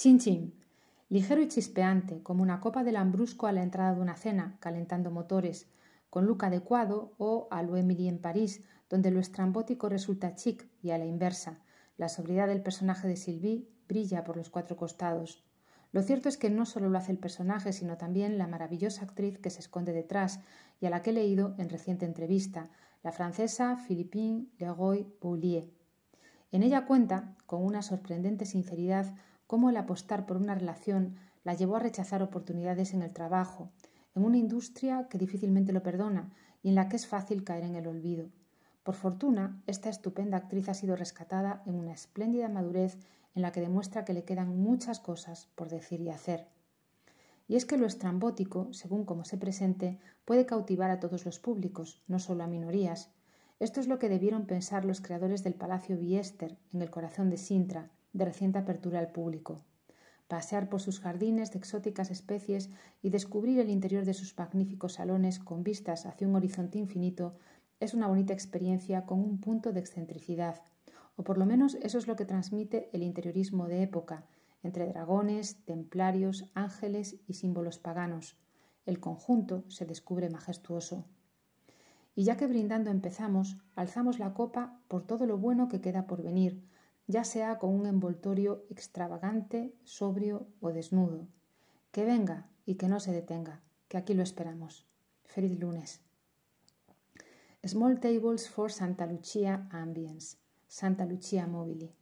Chin chin. Ligero y chispeante, como una copa de lambrusco a la entrada de una cena, calentando motores, con look adecuado, o a lo Emily en París, donde lo estrambótico resulta chic y a la inversa. La sobriedad del personaje de Sylvie brilla por los cuatro costados. Lo cierto es que no solo lo hace el personaje, sino también la maravillosa actriz que se esconde detrás y a la que he leído en reciente entrevista, la francesa Philippine Leroy Boulier. En ella cuenta, con una sorprendente sinceridad, cómo el apostar por una relación la llevó a rechazar oportunidades en el trabajo, en una industria que difícilmente lo perdona y en la que es fácil caer en el olvido. Por fortuna, esta estupenda actriz ha sido rescatada en una espléndida madurez en la que demuestra que le quedan muchas cosas por decir y hacer. Y es que lo estrambótico, según como se presente, puede cautivar a todos los públicos, no solo a minorías. Esto es lo que debieron pensar los creadores del Palacio Biester, en el corazón de Sintra, de reciente apertura al público. Pasear por sus jardines de exóticas especies y descubrir el interior de sus magníficos salones con vistas hacia un horizonte infinito es una bonita experiencia con un punto de excentricidad, o por lo menos eso es lo que transmite el interiorismo de época, entre dragones, templarios, ángeles y símbolos paganos. El conjunto se descubre majestuoso. Y ya que brindando empezamos, alzamos la copa por todo lo bueno que queda por venir, ya sea con un envoltorio extravagante, sobrio o desnudo. Que venga y que no se detenga, que aquí lo esperamos. Feliz lunes. Small Tables for Santa Lucia Ambience. Santa Lucia Mobili.